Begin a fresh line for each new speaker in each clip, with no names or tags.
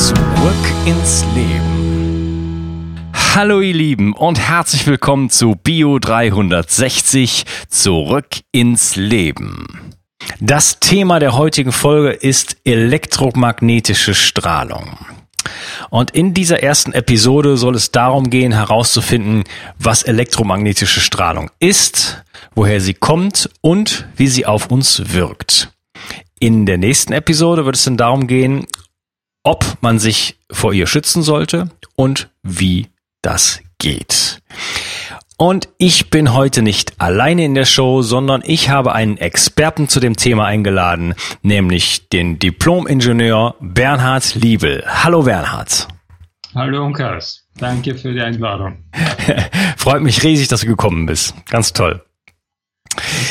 Zurück ins Leben. Hallo ihr Lieben und herzlich willkommen zu Bio 360 Zurück ins Leben. Das Thema der heutigen Folge ist elektromagnetische Strahlung. Und in dieser ersten Episode soll es darum gehen, herauszufinden, was elektromagnetische Strahlung ist, woher sie kommt und wie sie auf uns wirkt. In der nächsten Episode wird es dann darum gehen, ob man sich vor ihr schützen sollte und wie das geht. Und ich bin heute nicht alleine in der Show, sondern ich habe einen Experten zu dem Thema eingeladen, nämlich den Diplom-Ingenieur Bernhard Liebel. Hallo Bernhard.
Hallo Unkas, danke für die Einladung.
Freut mich riesig, dass du gekommen bist. Ganz toll.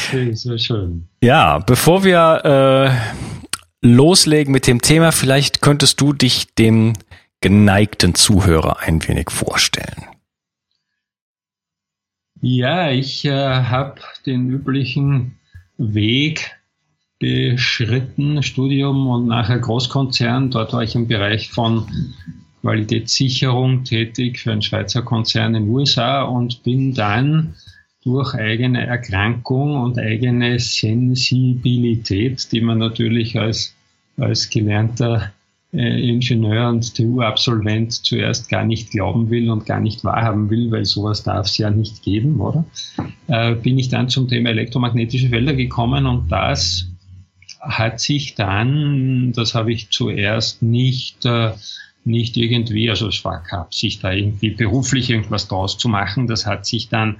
Okay, sehr schön.
Ja, bevor wir äh, loslegen mit dem Thema, vielleicht könntest du dich dem geneigten Zuhörer ein wenig vorstellen.
Ja, ich äh, habe den üblichen Weg beschritten, Studium und nachher Großkonzern. Dort war ich im Bereich von Qualitätssicherung tätig für einen Schweizer Konzern in den USA und bin dann durch eigene Erkrankung und eigene Sensibilität, die man natürlich als, als gelernter äh, Ingenieur und TU-Absolvent zuerst gar nicht glauben will und gar nicht wahrhaben will, weil sowas darf es ja nicht geben, oder? Äh, bin ich dann zum Thema elektromagnetische Felder gekommen und das hat sich dann, das habe ich zuerst nicht, äh, nicht irgendwie, also es war keine Absicht, da irgendwie beruflich irgendwas draus zu machen, das hat sich dann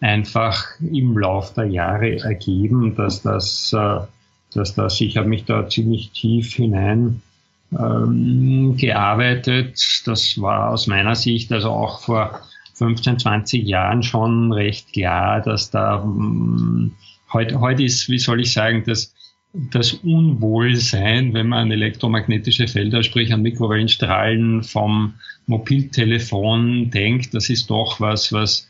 einfach im Lauf der Jahre ergeben, dass das, äh, dass das, ich habe mich da ziemlich tief hinein ähm, gearbeitet. Das war aus meiner Sicht also auch vor 15, 20 Jahren schon recht klar, dass da heute, heute ist, wie soll ich sagen, dass das Unwohlsein, wenn man an elektromagnetische Felder, sprich an Mikrowellenstrahlen vom Mobiltelefon denkt, das ist doch was, was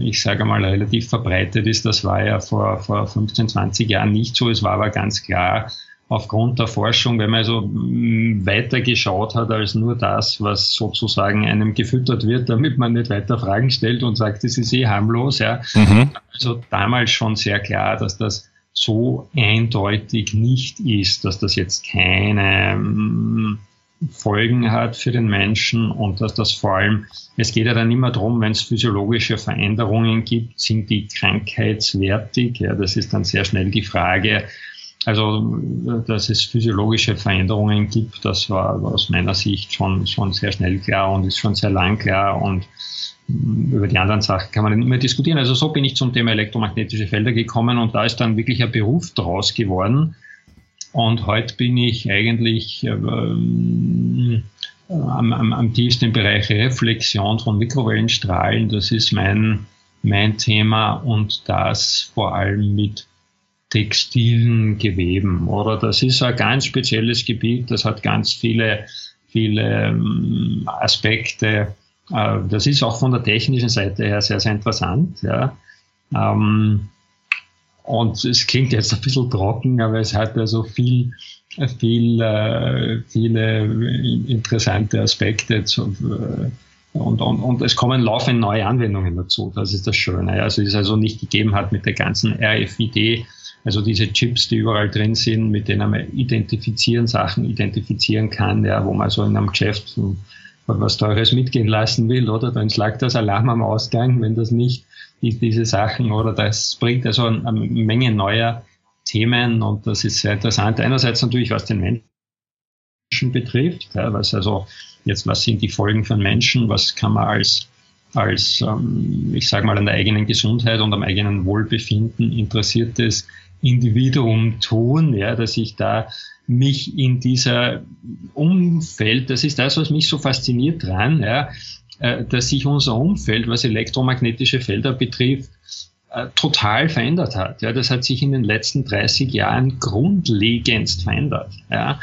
ich sage mal relativ verbreitet ist. Das war ja vor, vor 15, 20 Jahren nicht so. Es war aber ganz klar, aufgrund der Forschung, wenn man also mm, weiter geschaut hat als nur das, was sozusagen einem gefüttert wird, damit man nicht weiter Fragen stellt und sagt, das ist eh harmlos. Ja. Mhm. Also damals schon sehr klar, dass das so eindeutig nicht ist, dass das jetzt keine mm, Folgen hat für den Menschen und dass das vor allem, es geht ja dann immer darum, wenn es physiologische Veränderungen gibt, sind die krankheitswertig. Ja, das ist dann sehr schnell die Frage, also, dass es physiologische Veränderungen gibt, das war aus meiner Sicht schon, schon sehr schnell klar und ist schon sehr lang klar und mm, über die anderen Sachen kann man nicht mehr diskutieren. Also so bin ich zum Thema elektromagnetische Felder gekommen und da ist dann wirklich ein Beruf draus geworden. Und heute bin ich eigentlich ähm, am, am, am tiefsten Bereich Reflexion von Mikrowellenstrahlen. Das ist mein, mein Thema und das vor allem mit textilen Geweben, oder? Das ist ein ganz spezielles Gebiet, das hat ganz viele, viele ähm, Aspekte. Äh, das ist auch von der technischen Seite her sehr, sehr interessant, ja. Ähm, und es klingt jetzt ein bisschen trocken, aber es hat also viel, viel, äh, viele interessante Aspekte zu, äh, und, und, und es kommen laufend neue Anwendungen dazu. Das ist das Schöne. Also es ist also nicht gegeben hat mit der ganzen RFID also diese Chips, die überall drin sind, mit denen man identifizieren, Sachen identifizieren kann, ja, wo man so in einem Geschäft was Teures mitgehen lassen will, oder? Dann schlagt das Alarm am Ausgang, wenn das nicht ist, diese Sachen, oder? Das bringt also eine, Menge neuer Themen und das ist sehr interessant. Einerseits natürlich, was den Menschen betrifft, ja, was also jetzt, was sind die Folgen für Menschen, was kann man als als, ähm, ich sage mal, an der eigenen Gesundheit und am eigenen Wohlbefinden interessiertes Individuum tun, ja, dass ich da mich in dieser Umfeld, das ist das, was mich so fasziniert dran, ja, äh, dass sich unser Umfeld, was elektromagnetische Felder betrifft, total verändert hat. Ja, das hat sich in den letzten 30 Jahren grundlegendst verändert. Ja.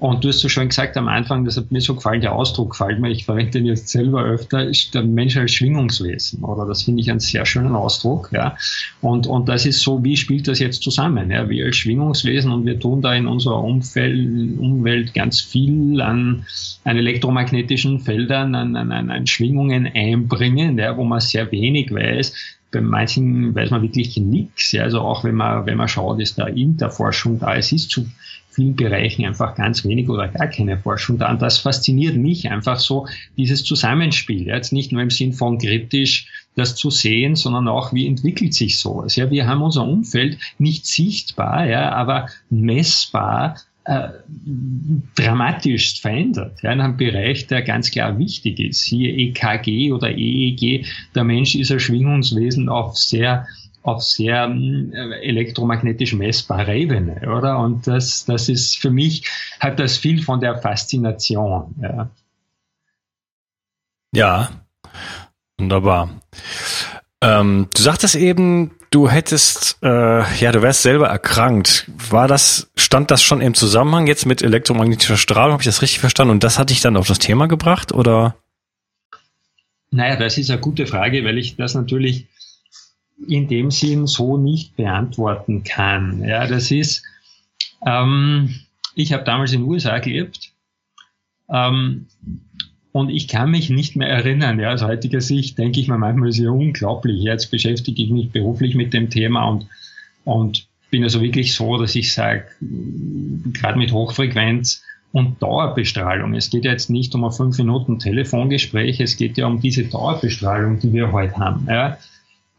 Und du hast so schon gesagt am Anfang, das hat mir so gefallen, der Ausdruck gefällt mir, ich verwende den jetzt selber öfter, ist der Mensch als Schwingungswesen, oder? Das finde ich einen sehr schönen Ausdruck, ja. Und, und das ist so, wie spielt das jetzt zusammen, ja? Wir als Schwingungswesen und wir tun da in unserer Umfeld, Umwelt ganz viel an, an elektromagnetischen Feldern, an, an, an Schwingungen einbringen, ja, wo man sehr wenig weiß bei manchen weiß man wirklich nichts. Ja. Also auch wenn man, wenn man schaut, ist da in der Forschung da. Es ist zu vielen Bereichen einfach ganz wenig oder gar keine Forschung da. Und das fasziniert mich einfach so, dieses Zusammenspiel. Jetzt nicht nur im Sinn von kritisch das zu sehen, sondern auch, wie entwickelt sich sowas. Ja, wir haben unser Umfeld nicht sichtbar, ja, aber messbar äh, dramatisch verändert. Ja, in einem Bereich, der ganz klar wichtig ist. Hier EKG oder EEG, der Mensch ist ein Schwingungswesen auf sehr auf sehr äh, elektromagnetisch messbare Ebene, oder? Und das, das ist für mich, hat das viel von der Faszination. Ja,
ja wunderbar. Ähm, du sagtest eben, du hättest, äh, ja, du wärst selber erkrankt. War das, stand das schon im Zusammenhang jetzt mit elektromagnetischer Strahlung? Habe ich das richtig verstanden? Und das hat dich dann auf das Thema gebracht, oder?
Naja, das ist eine gute Frage, weil ich das natürlich in dem Sinn so nicht beantworten kann. Ja, das ist, ähm, ich habe damals in den USA gelebt ähm, und ich kann mich nicht mehr erinnern. Ja, aus heutiger Sicht denke ich mir manchmal, ist ja unglaublich. Jetzt beschäftige ich mich beruflich mit dem Thema und, und bin also wirklich so, dass ich sage, gerade mit Hochfrequenz und Dauerbestrahlung. Es geht jetzt nicht um ein fünf Minuten Telefongespräch, es geht ja um diese Dauerbestrahlung, die wir heute haben. Ja.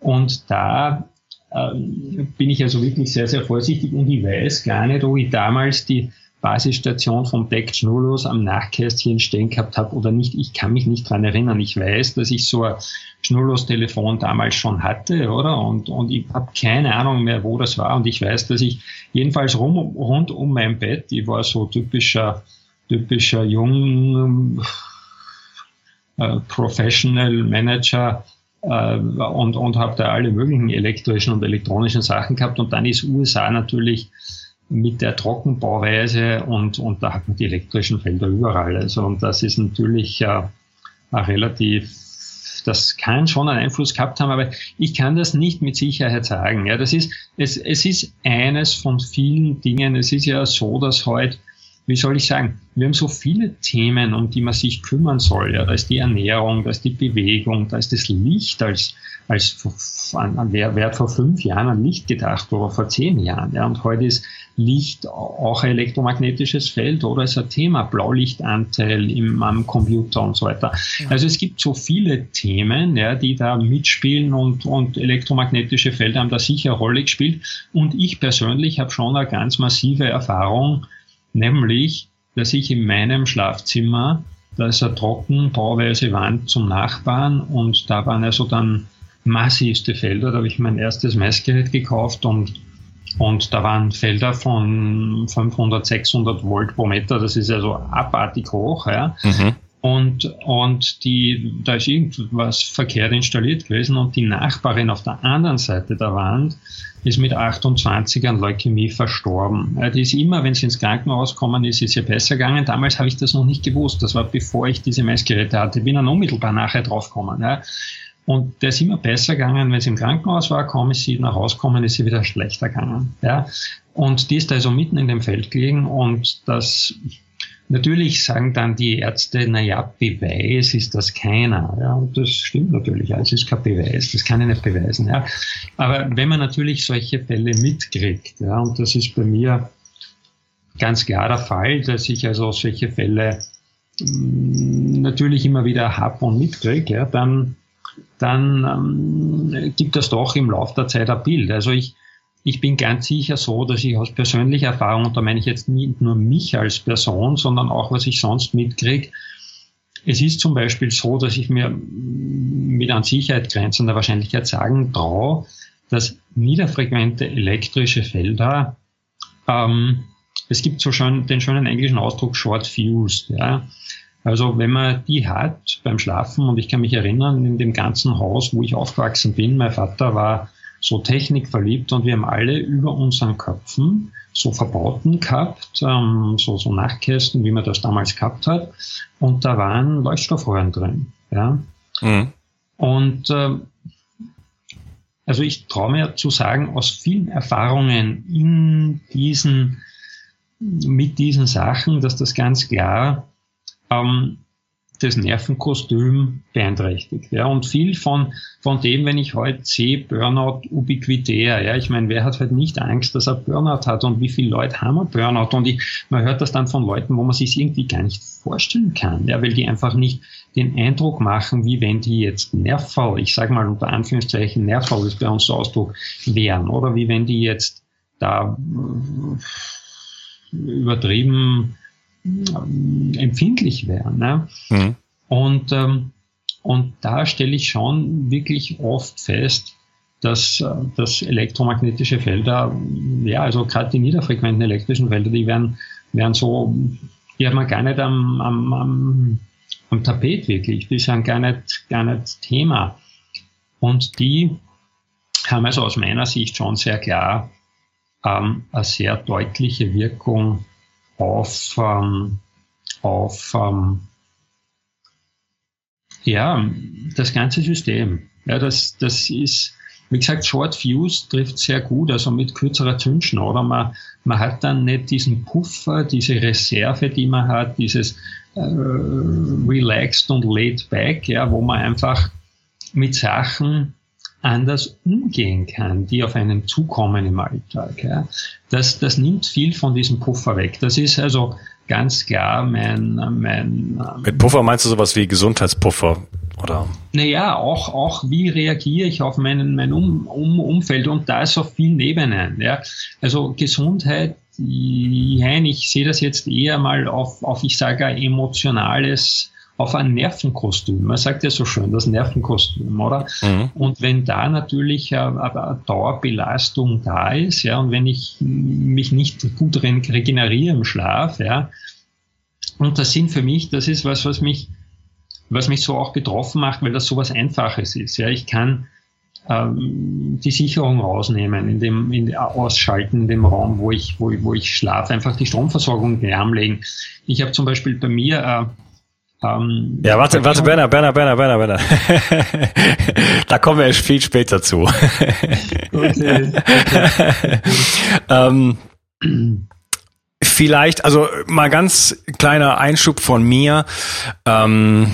Und da ähm, bin ich also wirklich sehr, sehr vorsichtig und ich weiß gar nicht, ob ich damals die Basisstation vom Beck Schnurlos am Nachkästchen stehen gehabt habe oder nicht. Ich kann mich nicht dran erinnern. Ich weiß, dass ich so ein Schnurlos-Telefon damals schon hatte, oder? Und, und ich habe keine Ahnung mehr, wo das war. Und ich weiß, dass ich jedenfalls rum, rund um mein Bett, ich war so typischer, typischer jung äh, Professional Manager, äh, und, und habe da alle möglichen elektrischen und elektronischen Sachen gehabt. Und dann ist USA natürlich mit der Trockenbauweise und, und da hat man die elektrischen Felder überall. Also, und das ist natürlich äh, relativ, das kann schon einen Einfluss gehabt haben, aber ich kann das nicht mit Sicherheit sagen. Ja, das ist, es, es ist eines von vielen Dingen. Es ist ja so, dass heute wie soll ich sagen, wir haben so viele Themen, um die man sich kümmern soll. Ja, da ist die Ernährung, da ist die Bewegung, da ist das Licht als, als an, an wer, wer hat vor fünf Jahren an Licht gedacht oder vor zehn Jahren. Ja, und heute ist Licht auch ein elektromagnetisches Feld oder ist ein Thema, Blaulichtanteil im am Computer und so weiter. Also es gibt so viele Themen, ja, die da mitspielen und, und elektromagnetische Felder haben da sicher eine Rolle gespielt. Und ich persönlich habe schon eine ganz massive Erfahrung nämlich, dass ich in meinem Schlafzimmer, da ist eine trocken bauweise Wand zum Nachbarn und da waren also dann massivste Felder, da habe ich mein erstes Messgerät gekauft und und da waren Felder von 500, 600 Volt pro Meter, das ist also abartig hoch. Ja. Mhm. Und, und die, da ist irgendwas verkehrt installiert gewesen und die Nachbarin auf der anderen Seite der Wand ist mit 28 an Leukämie verstorben. Die ist immer, wenn sie ins Krankenhaus kommen ist, ist ihr besser gegangen. Damals habe ich das noch nicht gewusst. Das war bevor ich diese Messgeräte hatte. Ich bin dann unmittelbar nachher draufgekommen. Ja. Und der ist immer besser gegangen, wenn sie im Krankenhaus war, kaum ist sie nach Hause gekommen, ist sie wieder schlechter gegangen. Ja. Und die ist also mitten in dem Feld gelegen und das Natürlich sagen dann die Ärzte, na ja, Beweis ist das keiner. Ja, und das stimmt natürlich. Ja, es ist kein Beweis, das kann ich nicht beweisen. Ja. Aber wenn man natürlich solche Fälle mitkriegt, ja, und das ist bei mir ganz klar der Fall, dass ich also solche Fälle mh, mm, natürlich immer wieder habe und mitkriege, ja, dann, dann ähm, gibt das doch im Laufe der Zeit ein Bild. Also ich, ich bin ganz sicher so, dass ich aus persönlicher Erfahrung, und da meine ich jetzt nicht nur mich als Person, sondern auch, was ich sonst mitkriege, es ist zum Beispiel so, dass ich mir mit an Sicherheit grenzender Wahrscheinlichkeit sagen traue, dass niederfrequente elektrische Felder ähm, es gibt so schon den schönen englischen Ausdruck Short Fused. Ja. Also wenn man die hat beim Schlafen, und ich kann mich erinnern, in dem ganzen Haus, wo ich aufgewachsen bin, mein Vater war so technikverliebt und wir haben alle über unseren Köpfen so Verbauten gehabt, ähm, so, so Nachtkästen, wie man das damals gehabt hat. Und da waren Leuchtstoffröhren drin. Ja. Mhm. Und äh, also ich traue mir zu sagen, aus vielen Erfahrungen in diesen, mit diesen Sachen, dass das ganz klar ähm, das Nervenkostüm beeinträchtigt. Ja, und viel von, von dem, wenn ich heute sehe, Burnout ubiquitär, ja, ich meine, wer hat halt nicht Angst, dass er Burnout hat? Und wie viele Leute haben ein Burnout? Und ich, man hört das dann von Leuten, wo man sich irgendwie gar nicht vorstellen kann, ja, weil die einfach nicht den Eindruck machen, wie wenn die jetzt Nervfall, ich sage mal unter Anführungszeichen Nervfall ist bei uns der Ausdruck, wären, oder wie wenn die jetzt da äh, übertrieben empfindlich wären. Ne? Mhm. Und, ähm, und da stelle ich schon wirklich oft fest, dass, äh, dass elektromagnetische Felder, ja, also gerade die niederfrequenten elektrischen Felder, die werden, werden so, die hat man gar nicht am, am, am, am Tapet wirklich, die sind gar nicht, gar nicht Thema. Und die haben also aus meiner Sicht schon sehr klar ähm, eine sehr deutliche Wirkung auf, ähm, auf ähm, ja, das ganze System. Ja, das, das ist, wie gesagt, Short Fuse trifft sehr gut, also mit kürzerer Zündschnur. Man, man hat dann nicht diesen Puffer, diese Reserve, die man hat, dieses äh, relaxed und laid back, ja, wo man einfach mit Sachen anders umgehen kann, die auf einen zukommen im Alltag. Ja. Das, das nimmt viel von diesem Puffer weg. Das ist also ganz klar mein, mein
Mit Puffer meinst du sowas wie Gesundheitspuffer? Oder?
Naja, auch, auch wie reagiere ich auf meinen, mein um, um, Umfeld und da ist auf vielen Ebenen. Ja. Also Gesundheit, nein, ich sehe das jetzt eher mal auf, auf ich sage, emotionales auf ein Nervenkostüm. Man sagt ja so schön, das Nervenkostüm, oder? Mhm. Und wenn da natürlich eine, eine Dauerbelastung da ist, ja, und wenn ich mich nicht gut regeneriere im Schlaf, ja, und das sind für mich, das ist was, was mich, was mich so auch betroffen macht, weil das so was Einfaches ist. Ja, ich kann ähm, die Sicherung rausnehmen, in dem, in, ausschalten in dem Raum, wo ich, wo, wo ich schlafe, einfach die Stromversorgung lahmlegen. Ich habe zum Beispiel bei mir äh,
ähm, ja, warte, warte, Berner, Berner, Berner, Berner, Berner. da kommen wir viel später zu. okay. ähm, vielleicht, also mal ganz kleiner Einschub von mir. Ähm,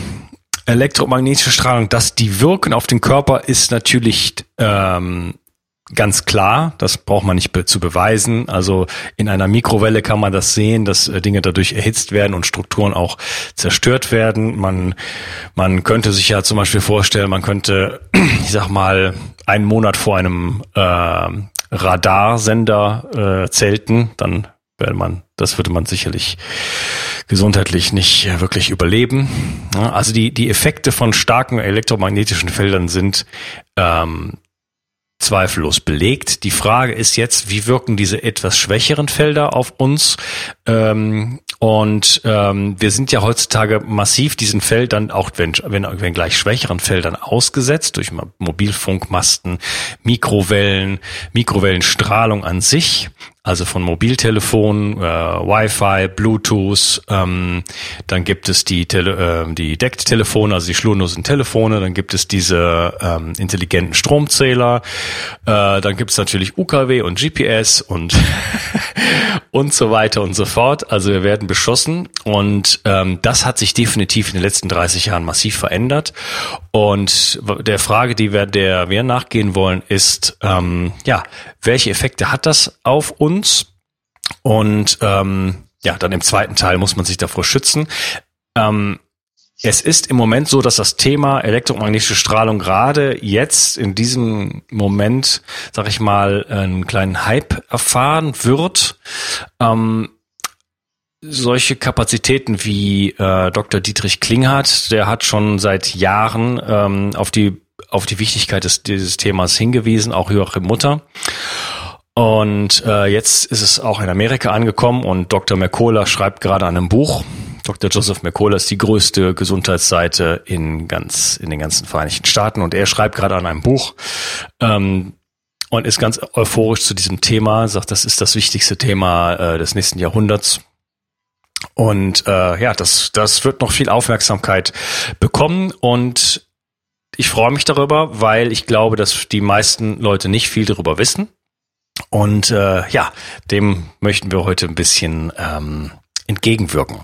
elektromagnetische Strahlung, dass die wirken auf den Körper, ist natürlich ähm, ganz klar, das braucht man nicht be zu beweisen. Also in einer Mikrowelle kann man das sehen, dass äh, Dinge dadurch erhitzt werden und Strukturen auch zerstört werden. Man, man könnte sich ja zum Beispiel vorstellen, man könnte, ich sag mal, einen Monat vor einem äh, Radarsender äh, zelten, dann wäre man, das würde man sicherlich gesundheitlich nicht wirklich überleben. Also die, die Effekte von starken elektromagnetischen Feldern sind ähm, zweifellos belegt. Die Frage ist jetzt, wie wirken diese etwas schwächeren Felder auf uns? Ähm, und ähm, wir sind ja heutzutage massiv diesen Feldern, auch wenn, wenn, wenn gleich schwächeren Feldern ausgesetzt, durch Mobilfunkmasten, Mikrowellen, Mikrowellenstrahlung an sich also von Mobiltelefonen, äh, Wi-Fi, Bluetooth, ähm, dann gibt es die, Tele äh, die Decktelefone, also die schlurlosen Telefone, dann gibt es diese ähm, intelligenten Stromzähler, äh, dann gibt es natürlich UKW und GPS und und so weiter und so fort. Also wir werden beschossen und ähm, das hat sich definitiv in den letzten 30 Jahren massiv verändert. Und der Frage, die wir der wir nachgehen wollen, ist ähm, ja, welche Effekte hat das auf uns? Und ähm, ja, dann im zweiten Teil muss man sich davor schützen. Ähm, es ist im Moment so, dass das Thema elektromagnetische Strahlung gerade jetzt in diesem Moment, sag ich mal, einen kleinen Hype erfahren wird. Ähm, solche Kapazitäten wie äh, Dr. Dietrich Klinghardt, der hat schon seit Jahren ähm, auf die auf die Wichtigkeit des, dieses Themas hingewiesen, auch Joachim Mutter. Und äh, jetzt ist es auch in Amerika angekommen und Dr. McCullough schreibt gerade an einem Buch. Dr. Joseph McCullough ist die größte Gesundheitsseite in ganz in den ganzen Vereinigten Staaten und er schreibt gerade an einem Buch ähm, und ist ganz euphorisch zu diesem Thema. Sagt, das ist das wichtigste Thema äh, des nächsten Jahrhunderts. Und äh, ja, das das wird noch viel Aufmerksamkeit bekommen und ich freue mich darüber, weil ich glaube, dass die meisten Leute nicht viel darüber wissen. Und äh, ja, dem möchten wir heute ein bisschen ähm, entgegenwirken.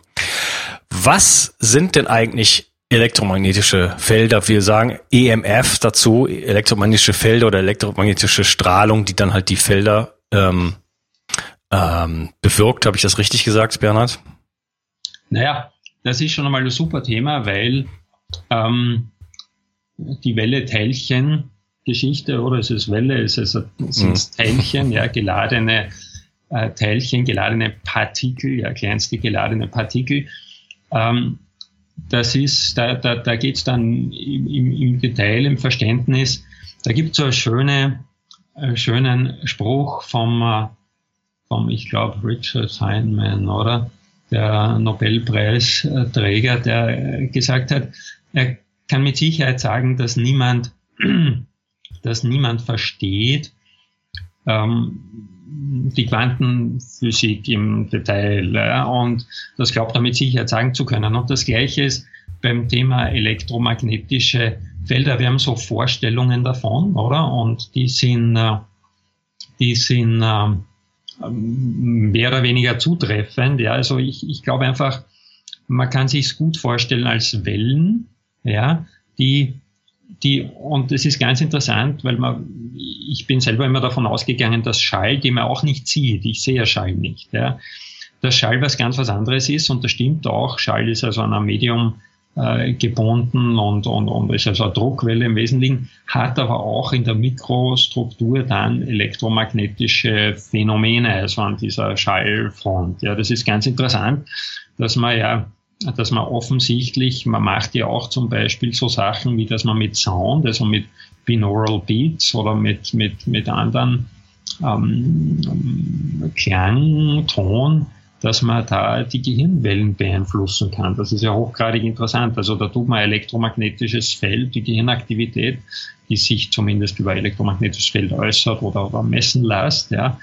Was sind denn eigentlich elektromagnetische Felder? Wir sagen EMF dazu, elektromagnetische Felder oder elektromagnetische Strahlung, die dann halt die Felder ähm, ähm, bewirkt. Habe ich das richtig gesagt, Bernhard?
Naja, das ist schon einmal ein super Thema, weil ähm, die Welle-Teilchen Geschichte, oder es ist Welle, es ist, es mhm. Teilchen, ja, geladene äh, Teilchen, geladene Partikel, ja, kleinste geladene Partikel. Ähm, das ist, da, da, da geht es dann im, im, im, Detail, im Verständnis. Da gibt es so einen schöne, äh, schönen Spruch vom, äh, vom ich glaube, Richard Feynman, oder? Der Nobelpreisträger, der gesagt hat, er kann mit Sicherheit sagen, dass niemand dass niemand versteht, ähm, die Quantenphysik im Detail. Ja, und das glaubt er mit Sicherheit sagen zu können. Und das Gleiche ist beim Thema elektromagnetische Felder. Wir haben so Vorstellungen davon, oder? Und die sind, äh, die sind äh, mehr oder weniger zutreffend. Ja, also ich, ich glaube einfach, man kann sich es gut vorstellen als Wellen, ja, die die, und es ist ganz interessant, weil man, ich bin selber immer davon ausgegangen, dass Schall, den man auch nicht sieht, ich sehe Schall nicht, ja, dass Schall was ganz was anderes ist und das stimmt auch. Schall ist also an einem Medium äh, gebunden und, und, und ist also eine Druckwelle im Wesentlichen, hat aber auch in der Mikrostruktur dann elektromagnetische Phänomene, also an dieser Schallfront. Ja, das ist ganz interessant, dass man ja dass man offensichtlich, man macht ja auch zum Beispiel so Sachen wie, dass man mit Sound, also mit Binaural Beats oder mit, mit, mit anderen ähm, Klang, Ton, dass man da die Gehirnwellen beeinflussen kann. Das ist ja hochgradig interessant. Also da tut man elektromagnetisches Feld, die Gehirnaktivität, die sich zumindest über elektromagnetisches Feld äußert oder, oder messen lässt, ja,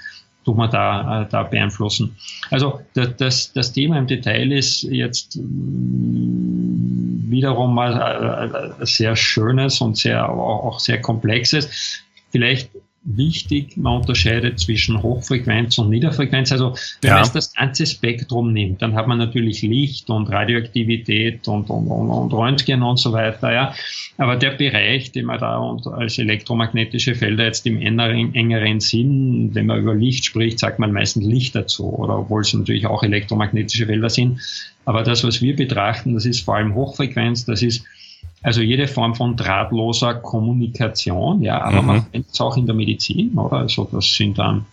tut man da, äh, da beeinflussen. Also das, das, Thema im Detail ist jetzt mm, wiederum mal äh, äh, sehr schönes und sehr, auch sehr komplexes. Vielleicht wichtig, man unterscheidet zwischen Hochfrequenz und Niederfrequenz. Also wenn ja. man das ganze Spektrum nimmt, dann hat man natürlich Licht und Radioaktivität und, und, und, und Röntgen und so weiter. Ja. Aber der Bereich, den man da als elektromagnetische Felder jetzt im engeren, engeren Sinn, wenn man über Licht spricht, sagt man meistens Licht dazu, oder obwohl es natürlich auch elektromagnetische Felder sind. Aber das, was wir betrachten, das ist vor allem Hochfrequenz, das ist also jede Form von drahtloser Kommunikation, ja, aber mhm. man findet es auch in der Medizin, oder? Also das sind dann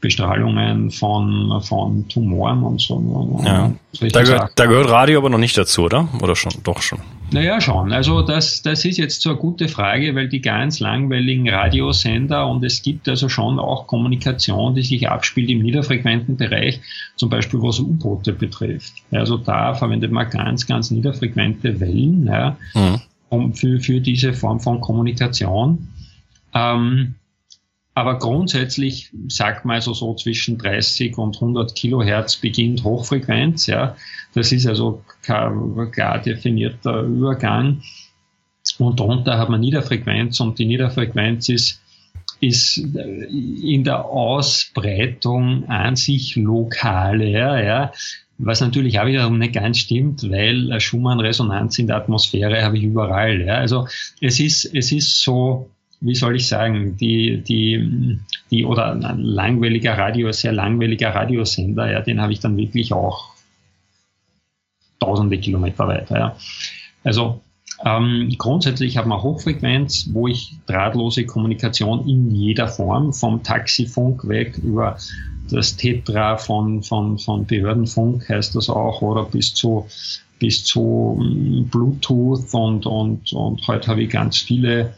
Bestrahlungen von, von Tumoren und so.
Ja. Da gehört, da gehört Radio aber noch nicht dazu, oder? Oder schon? Doch schon.
Naja, schon. Also das, das ist jetzt so eine gute Frage, weil die ganz langweiligen Radiosender und es gibt also schon auch Kommunikation, die sich abspielt im niederfrequenten Bereich, zum Beispiel was U-Boote betrifft. Also da verwendet man ganz, ganz niederfrequente Wellen. Ja. Mhm um, für, für diese Form von Kommunikation. Ähm, aber grundsätzlich sagt man also so zwischen 30 und 100 Kilohertz beginnt Hochfrequenz. Ja, das ist also klar definierter Übergang. Und darunter hat man Niederfrequenz und die Niederfrequenz ist, ist in der Ausbreitung an sich lokal. Ja, ja. Was natürlich auch wiederum nicht ganz stimmt, weil Schumann-Resonanz in der Atmosphäre habe ich überall. Ja. Also es ist, es ist so, wie soll ich sagen, die, die, die oder ein langweiliger Radio, sehr langweiliger Radiosender, ja, den habe ich dann wirklich auch tausende Kilometer weiter. Ja. Also ähm, grundsätzlich hat man Hochfrequenz, wo ich drahtlose Kommunikation in jeder Form, vom Taxifunk weg über das Tetra von, von, von Behördenfunk heißt das auch, oder bis zu, bis zu mm, Bluetooth und, und, und heute habe ich ganz viele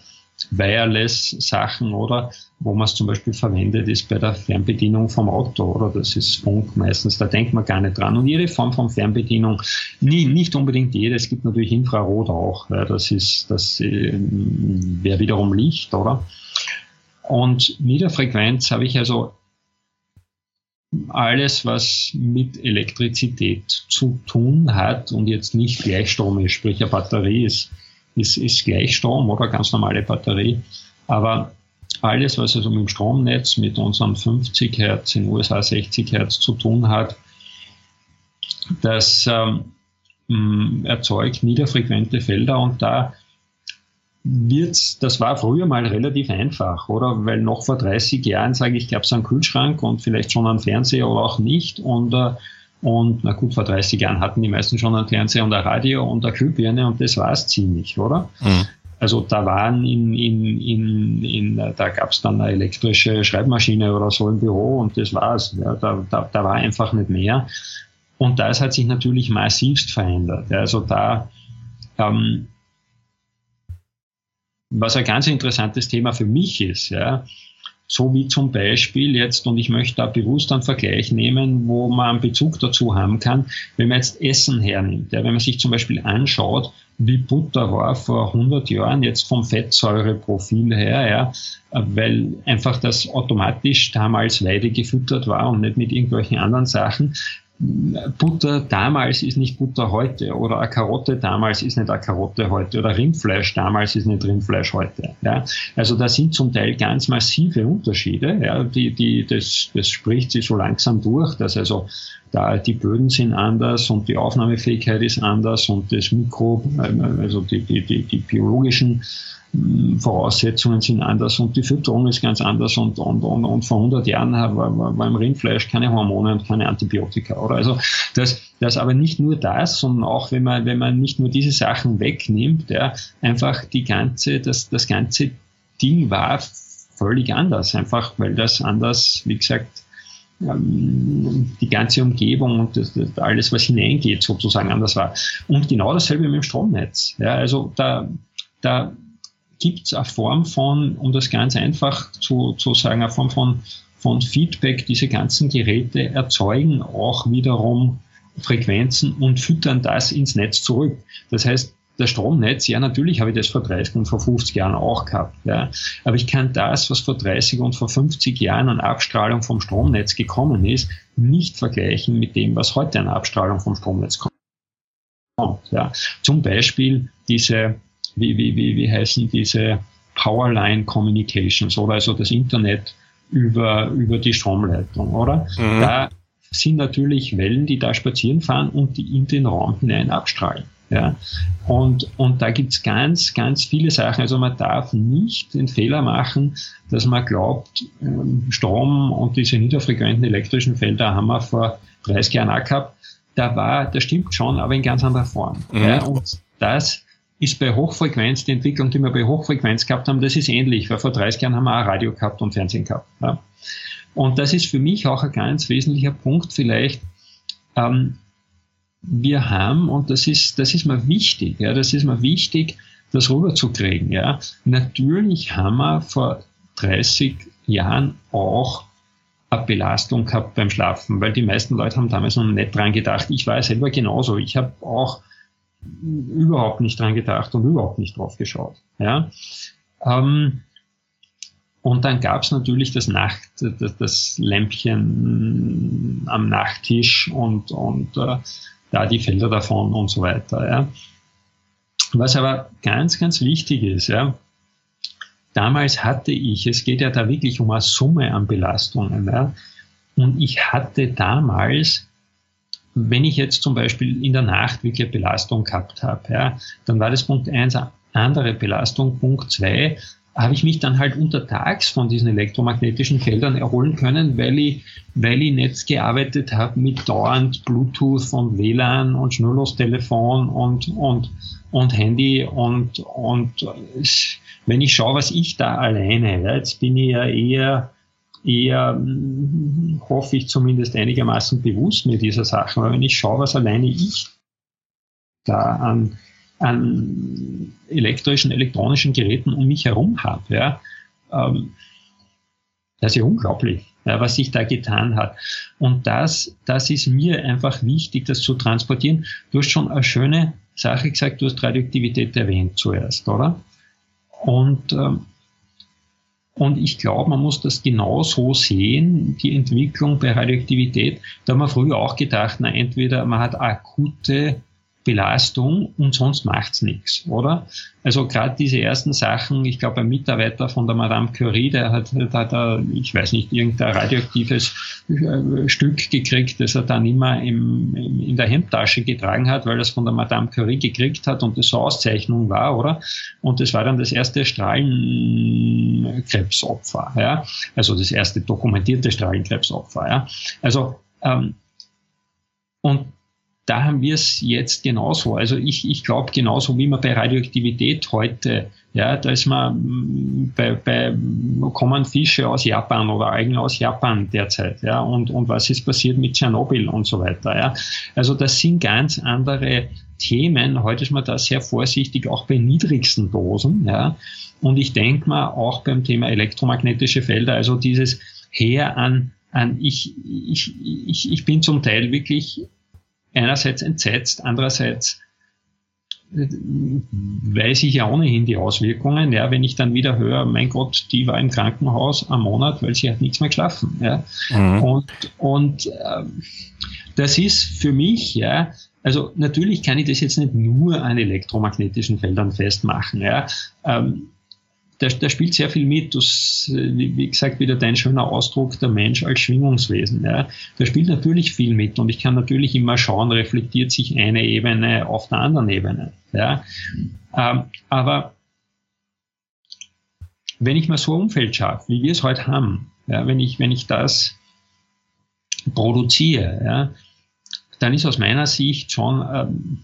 Wireless-Sachen oder wo man es zum Beispiel verwendet, ist bei der Fernbedienung vom Auto oder das ist Funk meistens, da denkt man gar nicht dran. Und jede Form von Fernbedienung, nie, nicht unbedingt jede, es gibt natürlich Infrarot auch, ja, das ist, das äh, wäre wiederum Licht, oder? Und Niederfrequenz habe ich also alles, was mit Elektrizität zu tun hat und jetzt nicht Gleichstrom ist, sprich eine Batterie ist, ist, ist Gleichstrom oder ganz normale Batterie, aber alles, was also mit dem Stromnetz, mit unseren 50 Hertz, in den USA 60 Hertz zu tun hat, das ähm, erzeugt niederfrequente Felder und da wird, das war früher mal relativ einfach, oder? Weil noch vor 30 Jahren, sage ich, gab es einen Kühlschrank und vielleicht schon einen Fernseher oder auch nicht. Und, äh, und na gut, vor 30 Jahren hatten die meisten schon einen Fernseher und ein Radio und eine Kühlbirne und das war es ziemlich, oder? Mhm. Also da waren in, in, in, in da gab es dann eine elektrische Schreibmaschine oder so im Büro und das war's. Ja, da, da, da war einfach nicht mehr. Und das hat sich natürlich massivst verändert. Also da ähm, was ein ganz interessantes Thema für mich ist, ja, so wie zum Beispiel jetzt, und ich möchte da bewusst einen Vergleich nehmen, wo man einen Bezug dazu haben kann, wenn man jetzt Essen hernimmt. Ja, wenn man sich zum Beispiel anschaut, wie Butter war vor 100 Jahren, jetzt vom Fettsäureprofil her, ja, weil einfach das automatisch damals Weide gefüttert war und nicht mit irgendwelchen anderen Sachen, Butter damals ist nicht Butter heute oder eine Karotte damals ist nicht eine Karotte heute oder Rindfleisch damals ist nicht Rindfleisch heute. Ja? Also da sind zum Teil ganz massive Unterschiede. Ja? Die, die, das, das spricht sich so langsam durch, dass also da die Böden sind anders und die Aufnahmefähigkeit ist anders und das Mikro, also die, die, die, die biologischen Voraussetzungen sind anders und die Fütterung ist ganz anders und, und, und, und vor 100 Jahren war, im Rindfleisch keine Hormone und keine Antibiotika. Oder? Also das, das aber nicht nur das, sondern auch wenn man, wenn man nicht nur diese Sachen wegnimmt, ja, einfach die ganze, das, das ganze Ding war völlig anders, einfach weil das anders, wie gesagt, ähm, die ganze Umgebung und das, das alles, was hineingeht, sozusagen anders war. Und genau dasselbe mit dem Stromnetz. Ja, also da, da gibt es eine Form von, um das ganz einfach zu, zu sagen, eine Form von, von Feedback. Diese ganzen Geräte erzeugen auch wiederum Frequenzen und füttern das ins Netz zurück. Das heißt, das Stromnetz, ja, natürlich habe ich das vor 30 und vor 50 Jahren auch gehabt, ja. Aber ich kann das, was vor 30 und vor 50 Jahren an Abstrahlung vom Stromnetz gekommen ist, nicht vergleichen mit dem, was heute an Abstrahlung vom Stromnetz kommt. Ja. Zum Beispiel diese wie, wie, wie, wie heißen diese Powerline Communications oder also das Internet über, über die Stromleitung, oder? Mhm. Da sind natürlich Wellen, die da spazieren fahren und die in den Raum hinein abstrahlen. Ja? Und, und da gibt's ganz, ganz viele Sachen. Also man darf nicht den Fehler machen, dass man glaubt, ähm, Strom und diese niederfrequenten elektrischen Felder haben wir vor 30 Jahren auch gehabt. Da war, das stimmt schon, aber in ganz anderer Form. Mhm. Ja? Und das ist bei Hochfrequenz, die Entwicklung, die wir bei Hochfrequenz gehabt haben, das ist ähnlich, weil vor 30 Jahren haben wir auch Radio gehabt und Fernsehen gehabt. Ja. Und das ist für mich auch ein ganz wesentlicher Punkt vielleicht. Ähm, wir haben, und das ist, das ist mir wichtig, ja, das ist mir wichtig, das rüberzukriegen. Ja. Natürlich haben wir vor 30 Jahren auch eine Belastung gehabt beim Schlafen, weil die meisten Leute haben damals noch nicht dran gedacht. Ich war selber genauso. Ich habe auch überhaupt nicht dran gedacht und überhaupt nicht drauf geschaut. Ja? Ähm, und dann gab es natürlich das Nacht, das, das, Lämpchen am Nachttisch und, und äh, da die Felder davon und so weiter. Ja? Was aber ganz, ganz wichtig ist, ja, damals hatte ich, es geht ja da wirklich um eine Summe an Belastungen, ja, und ich hatte damals wenn ich jetzt zum Beispiel in der Nacht wirklich Belastung gehabt habe, ja, dann war das Punkt eins andere Belastung. Punkt zwei habe ich mich dann halt untertags von diesen elektromagnetischen Feldern erholen können, weil ich, weil ich nicht gearbeitet habe mit dauernd Bluetooth und WLAN und Schnurlostelefon und, und, und Handy und, und wenn ich schaue, was ich da alleine, jetzt bin ich ja eher eher, hm, hoffe ich zumindest einigermaßen bewusst mir dieser Sachen. Aber wenn ich schaue, was alleine ich da an, an elektrischen, elektronischen Geräten um mich herum habe. Ja, ähm, das ist ja unglaublich, ja, was sich da getan hat. Und das, das ist mir einfach wichtig, das zu transportieren. Du hast schon eine schöne Sache gesagt, du hast Radioaktivität erwähnt zuerst, oder? Und, ähm, und ich glaube, man muss das genau so sehen, die Entwicklung bei Radioaktivität. Da haben wir früher auch gedacht, na, entweder man hat akute Belastung und sonst macht's nichts, oder? Also gerade diese ersten Sachen, ich glaube, ein Mitarbeiter von der Madame Curie, der hat, hat ich weiß nicht, irgendein radioaktives äh, Stück gekriegt, das er dann immer im, im, in der Hemdtasche getragen hat, weil es von der Madame Curie gekriegt hat und das so Auszeichnung war, oder? Und das war dann das erste Strahlenkrebsopfer, ja? Also das erste dokumentierte Strahlenkrebsopfer, ja? Also, ähm, und da haben wir es jetzt genauso. Also ich, ich glaube genauso wie man bei Radioaktivität heute, ja, da ist man mm, bei, bei kommen Fische aus Japan oder Algen aus Japan derzeit, ja, und, und was ist passiert mit Tschernobyl und so weiter, ja. Also das sind ganz andere Themen. Heute ist man da sehr vorsichtig, auch bei niedrigsten Dosen, ja. Und ich denke mal auch beim Thema elektromagnetische Felder, also dieses Her an, an ich, ich, ich, ich bin zum Teil wirklich einerseits entsetzt, andererseits äh, weiß ich ja ohnehin die Auswirkungen, ja, wenn ich dann wieder höre, mein Gott, die war im Krankenhaus am Monat, weil sie hat nichts mehr geschlafen, ja. Mhm. Und, und äh, das ist für mich, ja, also natürlich kann ich das jetzt nicht nur an elektromagnetischen Feldern festmachen, ja. Ähm, da, da spielt sehr viel mit. Das, wie gesagt, wieder dein schöner Ausdruck, der Mensch als Schwingungswesen. Ja. Da spielt natürlich viel mit und ich kann natürlich immer schauen, reflektiert sich eine Ebene auf der anderen Ebene. Ja. Ähm, aber wenn ich mal so ein Umfeld schaffe, wie wir es heute haben, ja, wenn, ich, wenn ich das produziere, ja, dann ist aus meiner Sicht schon ähm,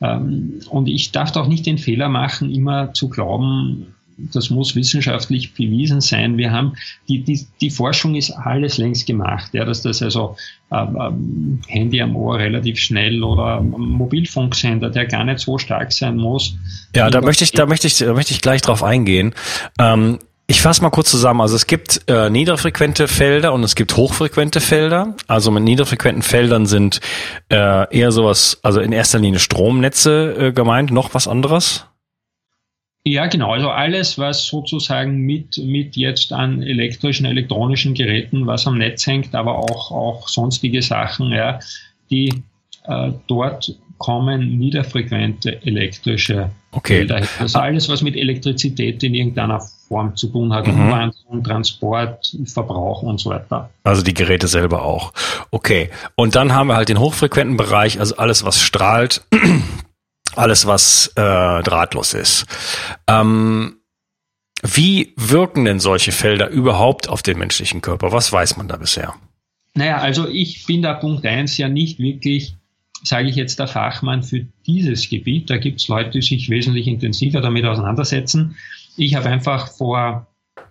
ähm, und ich darf auch nicht den Fehler machen, immer zu glauben, das muss wissenschaftlich bewiesen sein. Wir haben, die, die, die Forschung ist alles längst gemacht, ja, dass das also ähm, ähm, Handy am Ohr relativ schnell oder Mobilfunksender, der gar nicht so stark sein muss.
Ja, da möchte ich, da möchte ich, da möchte ich gleich drauf eingehen. Ähm, ich fasse mal kurz zusammen. Also es gibt äh, niederfrequente Felder und es gibt hochfrequente Felder. Also mit niederfrequenten Feldern sind äh, eher sowas, also in erster Linie Stromnetze äh, gemeint, noch was anderes?
Ja, genau. Also alles, was sozusagen mit, mit jetzt an elektrischen, elektronischen Geräten, was am Netz hängt, aber auch, auch sonstige Sachen, ja, die äh, dort kommen niederfrequente elektrische
okay. Felder.
Also alles, was mit Elektrizität in irgendeiner Form zu tun hat, mhm. Umwandlung, Transport, Verbrauch und so weiter.
Also die Geräte selber auch. Okay. Und dann haben wir halt den hochfrequenten Bereich, also alles, was strahlt, alles, was äh, drahtlos ist. Ähm, wie wirken denn solche Felder überhaupt auf den menschlichen Körper? Was weiß man da bisher?
Naja, also ich bin da Punkt eins ja nicht wirklich, sage ich jetzt, der Fachmann für dieses Gebiet. Da gibt es Leute, die sich wesentlich intensiver damit auseinandersetzen. Ich habe einfach vor,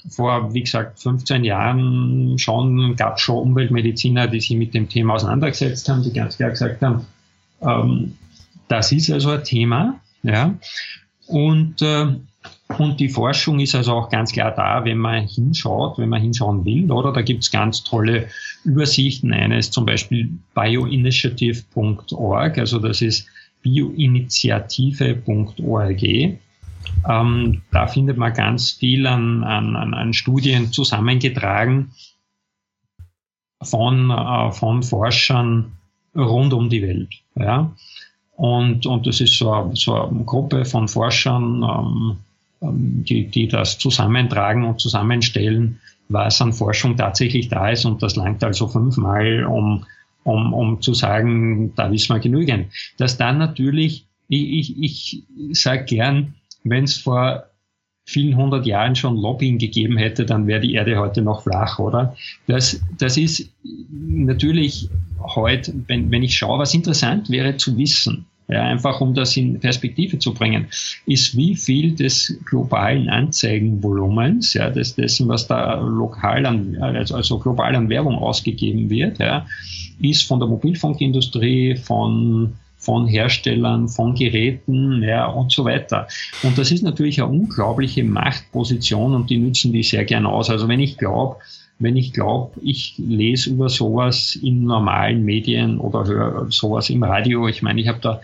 vor, wie gesagt, 15 Jahren schon, gab es schon Umweltmediziner, die sich mit dem Thema auseinandergesetzt haben, die ganz klar gesagt haben, ähm, das ist also ein Thema. Ja. Und, äh, und die Forschung ist also auch ganz klar da, wenn man hinschaut, wenn man hinschauen will, oder? Da gibt es ganz tolle Übersichten. Eine ist zum Beispiel bioinitiative.org, also das ist bioinitiative.org. Ähm, da findet man ganz viel an, an, an Studien zusammengetragen von, äh, von Forschern rund um die Welt. Ja. Und, und das ist so, so eine Gruppe von Forschern, ähm, ähm, die, die das zusammentragen und zusammenstellen, was an Forschung tatsächlich da ist. Und das langt also fünfmal, um, um, um zu sagen, da wissen wir genügend. Dass dann natürlich, ich, ich, ich sage gern, wenn es vor vielen hundert Jahren schon Lobbying gegeben hätte, dann wäre die Erde heute noch flach, oder? Das, das ist natürlich heute, wenn, wenn ich schaue, was interessant wäre zu wissen, ja, einfach um das in Perspektive zu bringen, ist wie viel des globalen Anzeigenvolumens, ja, des, dessen, was da lokal an, also, also global an Werbung ausgegeben wird, ja, ist von der Mobilfunkindustrie, von von Herstellern, von Geräten ja, und so weiter. Und das ist natürlich eine unglaubliche Machtposition und die nutzen die sehr gern aus. Also wenn ich glaube, wenn ich glaube, ich lese über sowas in normalen Medien oder höre sowas im Radio, ich meine, ich habe da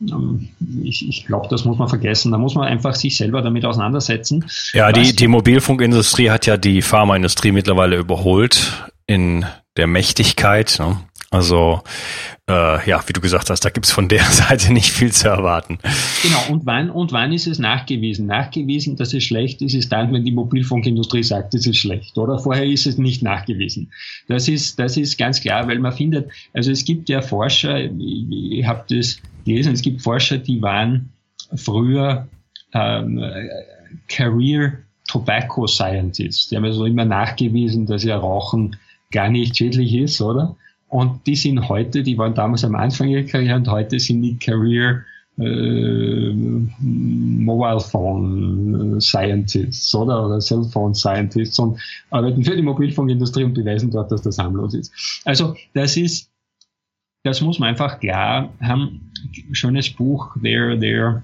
ähm, ich, ich glaube, das muss man vergessen. Da muss man einfach sich selber damit auseinandersetzen.
Ja, die, die Mobilfunkindustrie hat ja die Pharmaindustrie mittlerweile überholt in der Mächtigkeit. Ne? Also äh, ja, wie du gesagt hast, da gibt's von der Seite nicht viel zu erwarten.
Genau, und wann, und wann ist es nachgewiesen? Nachgewiesen, dass es schlecht ist, ist dann, wenn die Mobilfunkindustrie sagt, es ist schlecht. Oder vorher ist es nicht nachgewiesen. Das ist, das ist ganz klar, weil man findet, also es gibt ja Forscher, ich, ich habe das gelesen, es gibt Forscher, die waren früher ähm, Career Tobacco Scientists. Die haben also immer nachgewiesen, dass ja Rauchen gar nicht schädlich ist, oder? Und die sind heute, die waren damals am Anfang ihrer Karriere und heute sind die Career äh, Mobile Phone Scientists oder, oder Cell Phone Scientists und arbeiten für die Mobilfunkindustrie und beweisen dort, dass das harmlos ist. Also das ist, das muss man einfach klar haben. Schönes Buch, there, there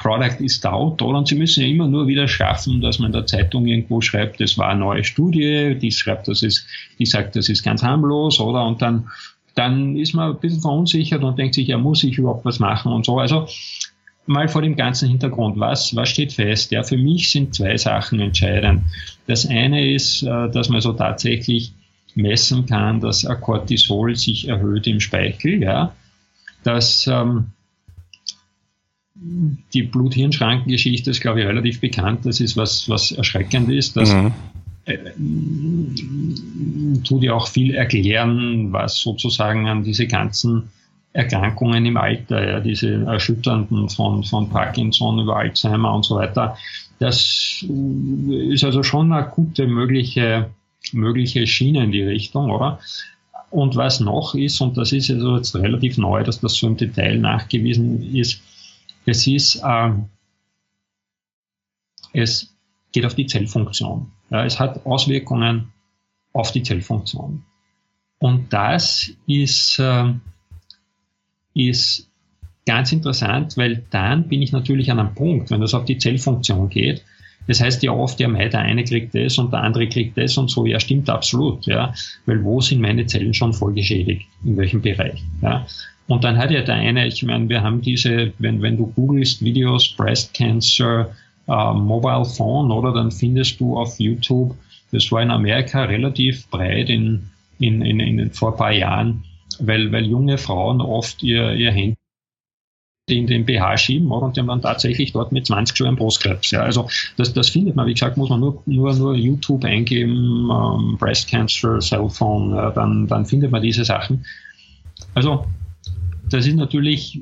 Product is out, oder? Und sie müssen ja immer nur wieder schaffen, dass man in der Zeitung irgendwo schreibt, das war eine neue Studie, die schreibt, das ist, die sagt, das ist ganz harmlos, oder? Und dann, dann ist man ein bisschen verunsichert und denkt sich, ja, muss ich überhaupt was machen und so. Also, mal vor dem ganzen Hintergrund, was, was steht fest? Ja, für mich sind zwei Sachen entscheidend. Das eine ist, äh, dass man so tatsächlich messen kann, dass ein Cortisol sich erhöht im Speichel, ja, dass, ähm, die Blut-Hirn-Schrankengeschichte ist, glaube ich, relativ bekannt. Das ist was, was erschreckend ist. Das mhm. äh, tut ja auch viel erklären, was sozusagen an diese ganzen Erkrankungen im Alter, ja, diese erschütternden von, von Parkinson über Alzheimer und so weiter. Das ist also schon eine gute mögliche, mögliche Schiene in die Richtung, oder? Und was noch ist, und das ist also jetzt relativ neu, dass das so im Detail nachgewiesen ist, es ist, äh, es geht auf die Zellfunktion. Ja, es hat Auswirkungen auf die Zellfunktion. Und das ist, äh, ist ganz interessant, weil dann bin ich natürlich an einem Punkt, wenn das auf die Zellfunktion geht. Das heißt ja oft, ja, mei, der eine kriegt das und der andere kriegt das und so. Ja, stimmt absolut, ja. Weil wo sind meine Zellen schon voll geschädigt? In welchem Bereich? Ja. Und dann hat ja der eine, ich meine, wir haben diese, wenn, wenn du googelst Videos, Breast Cancer, äh, Mobile Phone, oder dann findest du auf YouTube, das war in Amerika relativ breit in, in, in, in vor ein paar Jahren, weil, weil junge Frauen oft ihr, ihr Handy in den BH schieben oder? und die haben dann tatsächlich dort mit 20 schon einen Brustkrebs. Ja. Also das, das findet man, wie gesagt, muss man nur, nur, nur YouTube eingeben, ähm, Breast Cancer, Cellphone, ja, dann, dann findet man diese Sachen. Also das ist natürlich,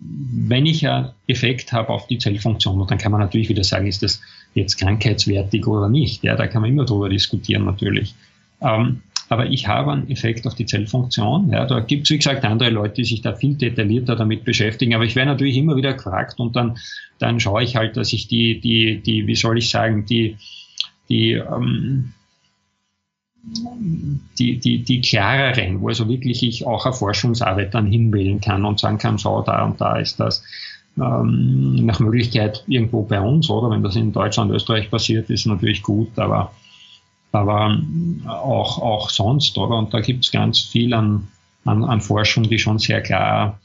wenn ich einen Effekt habe auf die Zellfunktion, dann kann man natürlich wieder sagen, ist das jetzt krankheitswertig oder nicht. Ja, da kann man immer drüber diskutieren natürlich. Ähm, aber ich habe einen Effekt auf die Zellfunktion. Ja, da gibt es, wie gesagt, andere Leute, die sich da viel detaillierter damit beschäftigen. Aber ich werde natürlich immer wieder gefragt und dann, dann schaue ich halt, dass ich die, die, die, wie soll ich sagen, die, die, ähm, die, die, die klareren, wo also wirklich ich auch eine Forschungsarbeit dann hinwählen kann und sagen kann, so, da und da ist das ähm, nach Möglichkeit irgendwo bei uns, oder wenn das in Deutschland, Österreich passiert, ist natürlich gut, aber, aber auch, auch sonst, oder? Und da gibt es ganz viel an, an, an Forschung, die schon sehr klar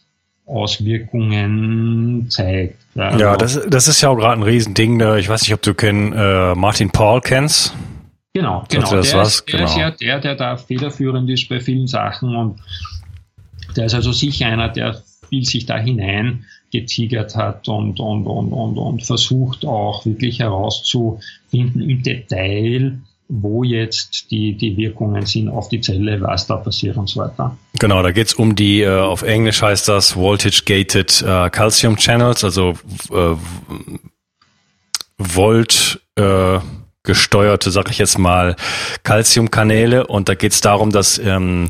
Auswirkungen zeigt.
Ja, ja das, das ist ja auch gerade ein Riesending. Ich weiß nicht, ob du kenn, äh, Martin Paul kennst.
Genau, genau. Der, was? Ist, der genau. ist ja der, der da federführend ist bei vielen Sachen und der ist also sicher einer, der viel sich da hinein getigert hat und, und, und, und, und versucht auch wirklich herauszufinden im Detail, wo jetzt die, die Wirkungen sind auf die Zelle, was da passiert und so weiter.
Genau, da geht's um die, äh, auf Englisch heißt das Voltage-Gated äh, Calcium Channels, also äh, Volt äh, gesteuerte, sag ich jetzt mal, Calciumkanäle. Und da geht es darum, dass ähm,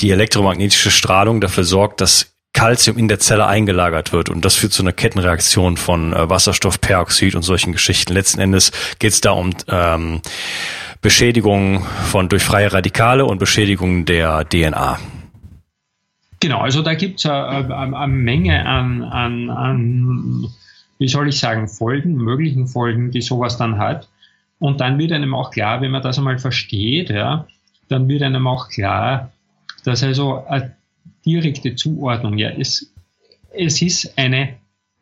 die elektromagnetische Strahlung dafür sorgt, dass Calcium in der Zelle eingelagert wird. Und das führt zu einer Kettenreaktion von äh, Wasserstoffperoxid und solchen Geschichten. Letzten Endes geht es da um ähm, Beschädigung von durch freie Radikale und Beschädigung der DNA.
Genau, also da gibt es eine, eine, Menge an, an, an, wie soll ich sagen, Folgen, möglichen Folgen, die sowas dann hat. Und dann wird einem auch klar, wenn man das einmal versteht, ja, dann wird einem auch klar, dass also eine direkte Zuordnung, ja, es, es ist eine,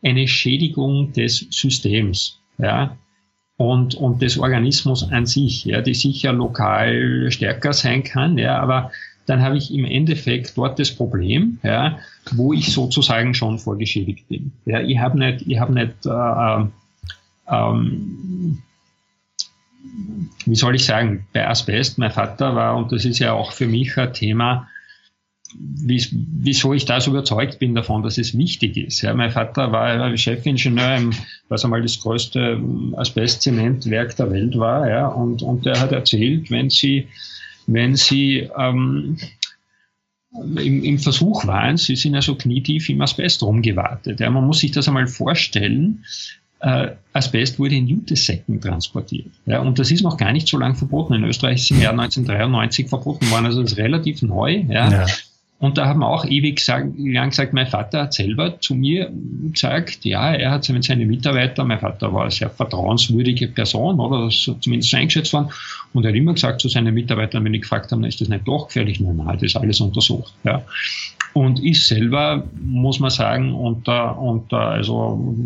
eine Schädigung des Systems, ja, und, und des Organismus an sich, ja, die sicher lokal stärker sein kann, ja, aber dann habe ich im Endeffekt dort das Problem, ja, wo ich sozusagen schon vorgeschädigt bin. Ja, ich habe nicht, ich habe nicht, äh, ähm, wie soll ich sagen, bei Asbest, mein Vater war, und das ist ja auch für mich ein Thema, wie, wieso ich da so überzeugt bin davon, dass es wichtig ist. Ja, mein Vater war Chefingenieur im, was einmal das größte Asbestzementwerk der Welt war, ja, und, und er hat erzählt, wenn Sie, wenn Sie ähm, im, im Versuch waren, Sie sind ja so knietief im Asbest rumgewartet. Ja, man muss sich das einmal vorstellen. Äh, Asbest wurde in Jutesäcken transportiert. Ja, und das ist noch gar nicht so lange verboten. In Österreich ist im Jahr 1993 verboten worden, also das ist relativ neu. Ja. ja. Und da haben wir auch ewig lang gesagt, mein Vater hat selber zu mir gesagt, ja, er hat mit seinen Mitarbeitern, mein Vater war eine sehr vertrauenswürdige Person, oder so zumindest eingeschätzt worden, und er hat immer gesagt zu seinen Mitarbeitern, wenn ich gefragt habe, ist das nicht doch gefährlich? Nein, nein, das ist alles untersucht. Ja. Und ich selber, muss man sagen, unter, unter also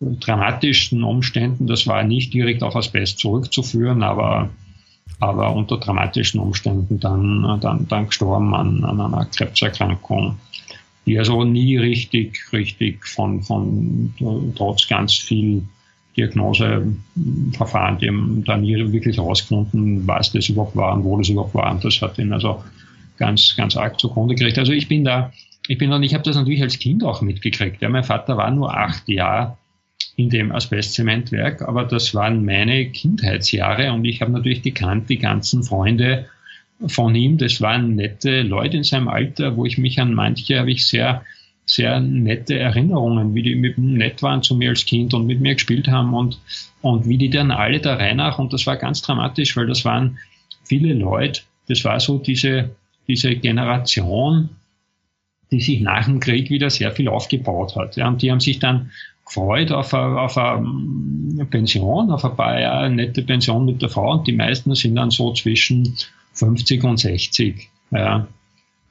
dramatischsten Umständen, das war nicht direkt auf Asbest zurückzuführen, aber aber unter dramatischen Umständen dann, dann, dann gestorben an, an einer Krebserkrankung, die also nie richtig, richtig von, von trotz ganz viel Diagnoseverfahren, die haben da nie wirklich herausgefunden, was das überhaupt war und wo das überhaupt war. Und das hat ihn also ganz, ganz arg zugrunde gekriegt. Also ich bin da, ich bin und ich habe das natürlich als Kind auch mitgekriegt. Ja, mein Vater war nur acht Jahre in dem Asbestzementwerk, aber das waren meine Kindheitsjahre und ich habe natürlich gekannt, die ganzen Freunde von ihm, das waren nette Leute in seinem Alter, wo ich mich an manche habe ich sehr, sehr nette Erinnerungen, wie die mit nett waren zu mir als Kind und mit mir gespielt haben und, und wie die dann alle da rein nach und das war ganz dramatisch, weil das waren viele Leute, das war so diese, diese Generation, die sich nach dem Krieg wieder sehr viel aufgebaut hat. Ja, und die haben sich dann gefreut auf eine, auf eine Pension, auf ein paar Jahre eine nette Pension mit der Frau und die meisten sind dann so zwischen 50 und 60. Ja,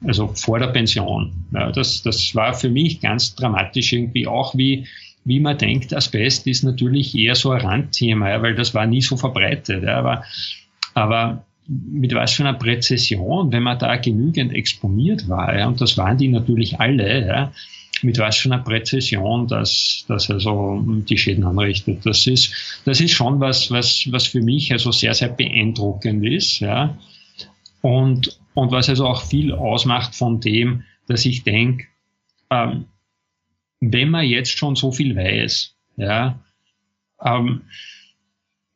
also vor der Pension. Ja, das, das war für mich ganz dramatisch irgendwie auch, wie, wie man denkt, Asbest ist natürlich eher so ein Randthema, ja, weil das war nie so verbreitet. Ja, aber, aber mit was für einer Präzision, wenn man da genügend exponiert war, ja, und das waren die natürlich alle, ja, mit was für einer Präzision das, das also die Schäden anrichtet. Das ist, das ist schon was, was, was für mich also sehr, sehr beeindruckend ist, ja. Und, und was also auch viel ausmacht von dem, dass ich denke, ähm, wenn man jetzt schon so viel weiß, ja, ähm,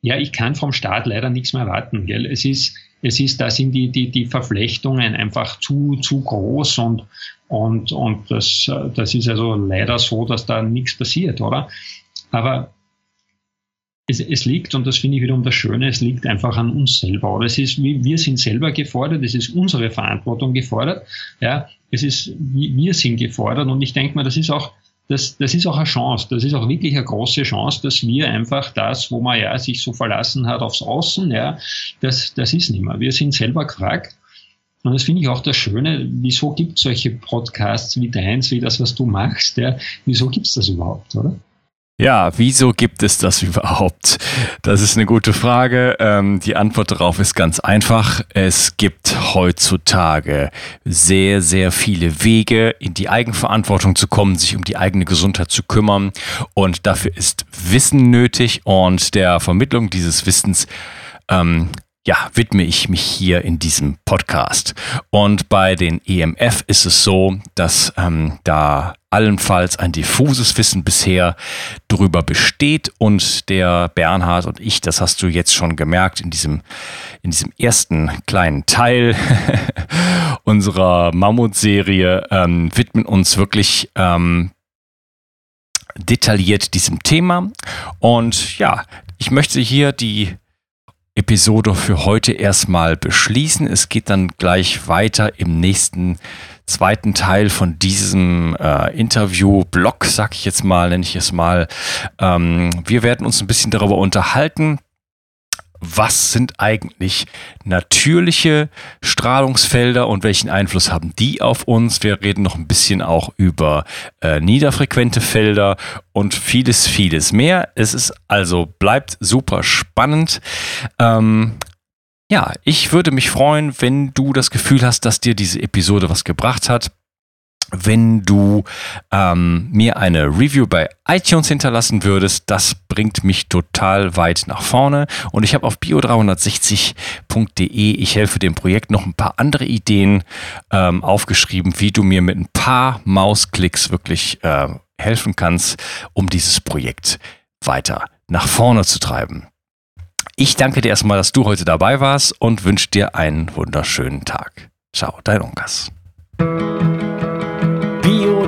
ja, ich kann vom Staat leider nichts mehr erwarten. Gell? Es ist, es ist, da sind die, die, die Verflechtungen einfach zu, zu groß und, und, und das, das ist also leider so, dass da nichts passiert, oder? Aber es, es liegt, und das finde ich wiederum das Schöne, es liegt einfach an uns selber. Oder es ist, wir sind selber gefordert, es ist unsere Verantwortung gefordert. Ja, es ist, wir sind gefordert und ich denke mal, das ist auch das, das ist auch eine Chance, das ist auch wirklich eine große Chance, dass wir einfach das, wo man ja sich so verlassen hat aufs Außen, ja, das, das ist nicht mehr. Wir sind selber gefragt. Und das finde ich auch das Schöne, wieso gibt es solche Podcasts wie deins, wie das, was du machst, ja, wieso gibt es das überhaupt, oder?
Ja, wieso gibt es das überhaupt? Das ist eine gute Frage. Ähm, die Antwort darauf ist ganz einfach. Es gibt heutzutage sehr, sehr viele Wege, in die Eigenverantwortung zu kommen, sich um die eigene Gesundheit zu kümmern. Und dafür ist Wissen nötig und der Vermittlung dieses Wissens ähm, ja, widme ich mich hier in diesem Podcast. Und bei den EMF ist es so, dass ähm, da allenfalls ein diffuses Wissen bisher darüber besteht und der Bernhard und ich, das hast du jetzt schon gemerkt in diesem, in diesem ersten kleinen Teil unserer Mammutserie, ähm, widmen uns wirklich ähm, detailliert diesem Thema. Und ja, ich möchte hier die Episode für heute erstmal beschließen. Es geht dann gleich weiter im nächsten zweiten Teil von diesem äh, Interview-Blog, sag ich jetzt mal, nenne ich es mal. Ähm, wir werden uns ein bisschen darüber unterhalten, was sind eigentlich natürliche Strahlungsfelder und welchen Einfluss haben die auf uns. Wir reden noch ein bisschen auch über äh, niederfrequente Felder und vieles, vieles mehr. Es ist also, bleibt super spannend. Ähm, ja, ich würde mich freuen, wenn du das Gefühl hast, dass dir diese Episode was gebracht hat wenn du ähm, mir eine Review bei iTunes hinterlassen würdest. Das bringt mich total weit nach vorne. Und ich habe auf bio360.de, ich helfe dem Projekt, noch ein paar andere Ideen ähm, aufgeschrieben, wie du mir mit ein paar Mausklicks wirklich äh, helfen kannst, um dieses Projekt weiter nach vorne zu treiben. Ich danke dir erstmal, dass du heute dabei warst und wünsche dir einen wunderschönen Tag. Ciao, dein Unkas.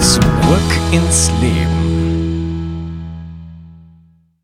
Zurück ins Leben.